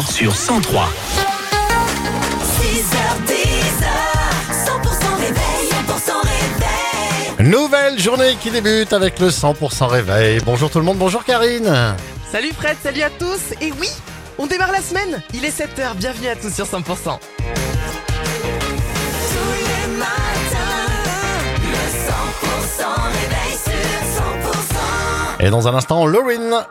sur 103. 100% réveil, 100% réveil. Nouvelle journée qui débute avec le 100% réveil. Bonjour tout le monde, bonjour Karine. Salut Fred, salut à tous Et oui, on démarre la semaine Il est 7h, bienvenue à tous sur 100%. Tous les matins, le 100% réveil sur 100%. Et dans un instant, Lauren.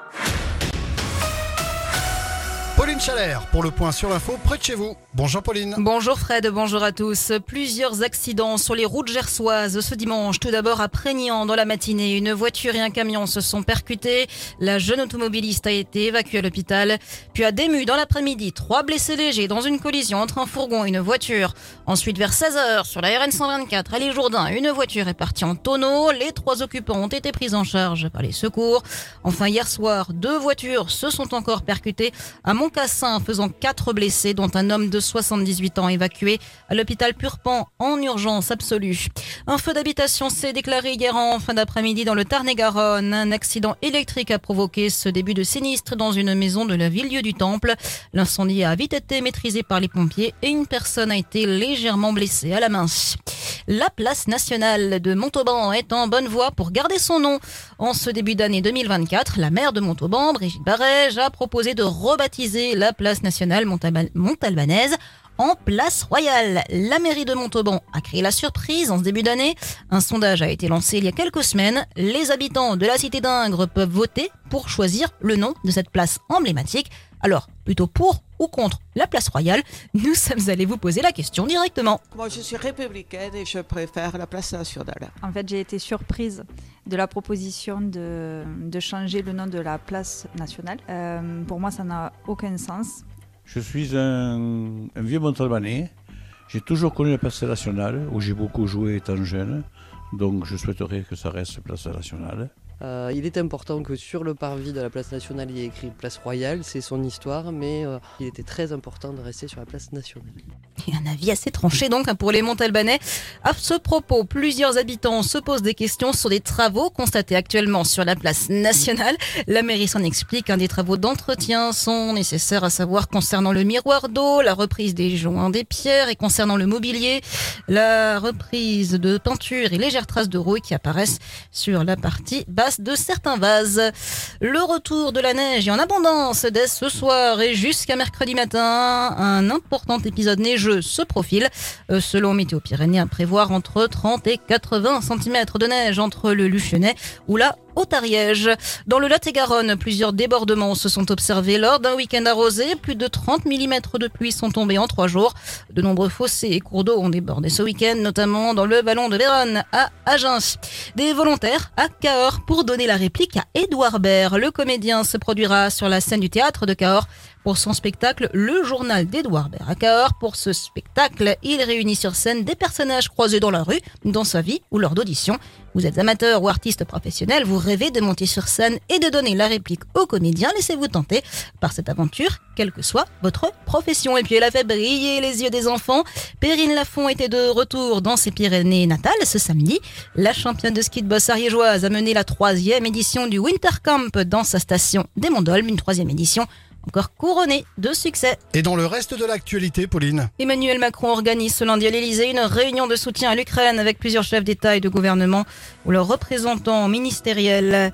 Pauline Chalère pour le point sur l'info près de chez vous. Bonjour Pauline. Bonjour Fred, bonjour à tous. Plusieurs accidents sur les routes gersoises ce dimanche. Tout d'abord à Prégnant dans la matinée, une voiture et un camion se sont percutés. La jeune automobiliste a été évacuée à l'hôpital. Puis à Dému dans l'après-midi, trois blessés légers dans une collision entre un fourgon et une voiture. Ensuite vers 16h sur la RN 124 à Les Jourdains, une voiture est partie en tonneau. Les trois occupants ont été pris en charge par les secours. Enfin hier soir, deux voitures se sont encore percutées à Montcassin faisant quatre blessés dont un homme de 78 ans évacué à l'hôpital Purpan en urgence absolue. Un feu d'habitation s'est déclaré hier en fin d'après-midi dans le Tarn-et-Garonne. Un accident électrique a provoqué ce début de sinistre dans une maison de la ville du Temple. L'incendie a vite été maîtrisé par les pompiers et une personne a été légèrement blessée à la main. La place nationale de Montauban est en bonne voie pour garder son nom. En ce début d'année 2024, la maire de Montauban, Brigitte Barège, a proposé de rebaptiser la place nationale Montalba- montalbanaise en place royale. La mairie de Montauban a créé la surprise en ce début d'année. Un sondage a été lancé il y a quelques semaines. Les habitants de la cité d'Ingres peuvent voter pour choisir le nom de cette place emblématique. Alors, plutôt pour ou contre la place royale Nous sommes allés vous poser la question directement. Moi, je suis républicaine et je préfère la place nationale. En fait, j'ai été surprise de la proposition de, de changer le nom de la place nationale. Euh, pour moi, ça n'a aucun sens. Je suis un, un vieux Montalbanais. J'ai toujours connu la place nationale, où j'ai beaucoup joué étant jeune. Donc je souhaiterais que ça reste place nationale. Euh, il est important que sur le parvis de la place nationale, il y ait écrit place royale, c'est son histoire, mais euh, il était très important de rester sur la place nationale. Et un avis assez tranché donc hein, pour les Montalbanais. À ce propos, plusieurs habitants se posent des questions sur des travaux constatés actuellement sur la place nationale. La mairie s'en explique. Un des travaux d'entretien sont nécessaires à savoir concernant le miroir d'eau, la reprise des joints des pierres et concernant le mobilier, la reprise de peinture et légères traces de rouille qui apparaissent sur la partie basse de certains vases. Le retour de la neige et en abondance dès ce soir et jusqu'à mercredi matin, un important épisode neigeux se profile. Euh, selon Météo Pyrénées, à prévoir entre 30 et 80 cm de neige entre le Luchonnet ou la Haute-Ariège. Dans le Lot-et-Garonne, plusieurs débordements se sont observés lors d'un week-end arrosé. Plus de 30 mm de pluie sont tombés en trois jours. De nombreux fossés et cours d'eau ont débordé ce week-end, notamment dans le ballon de Vérone à Agen. Des volontaires à Cahors pour donner la réplique à Édouard Baird. Le comédien se produira sur la scène du théâtre de Cahors pour son spectacle Le Journal à Cahors. Pour ce spectacle, il réunit sur scène des personnages croisés dans la rue, dans sa vie ou lors d'auditions. Vous êtes amateur ou artiste professionnel, vous rêvez de monter sur scène et de donner la réplique au comédien. Laissez-vous tenter par cette aventure, quelle que soit votre profession. Et puis elle a fait briller les yeux des enfants. Perrine Lafont était de retour dans ses Pyrénées natales ce samedi. La championne de ski de boss ariégeoise a mené la troisième édition du Winter Camp dans sa station des Mondolmes, une troisième édition encore couronnée de succès. Et dans le reste de l'actualité, Pauline Emmanuel Macron organise ce lundi à l'Elysée une réunion de soutien à l'Ukraine avec plusieurs chefs d'État et de gouvernement ou leurs représentants ministériels.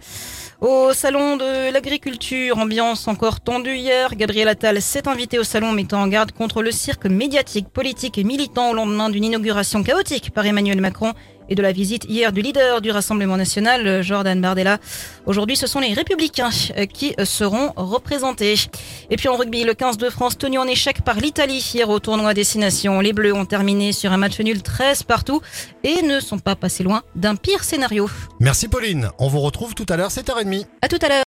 Au salon de l'agriculture, ambiance encore tendue hier, Gabriel Attal s'est invité au salon mettant en garde contre le cirque médiatique, politique et militant au lendemain d'une inauguration chaotique par Emmanuel Macron et de la visite hier du leader du Rassemblement national, Jordan Bardella. Aujourd'hui, ce sont les Républicains euh, qui seront représentés. Et puis en rugby, le 15 de France tenu en échec par l'Italie hier au tournoi Destination. Les Bleus ont terminé sur un match nul 13 partout et ne sont pas passés loin d'un pire scénario. Merci Pauline. On vous retrouve tout à l'heure 7h30. À tout à l'heure.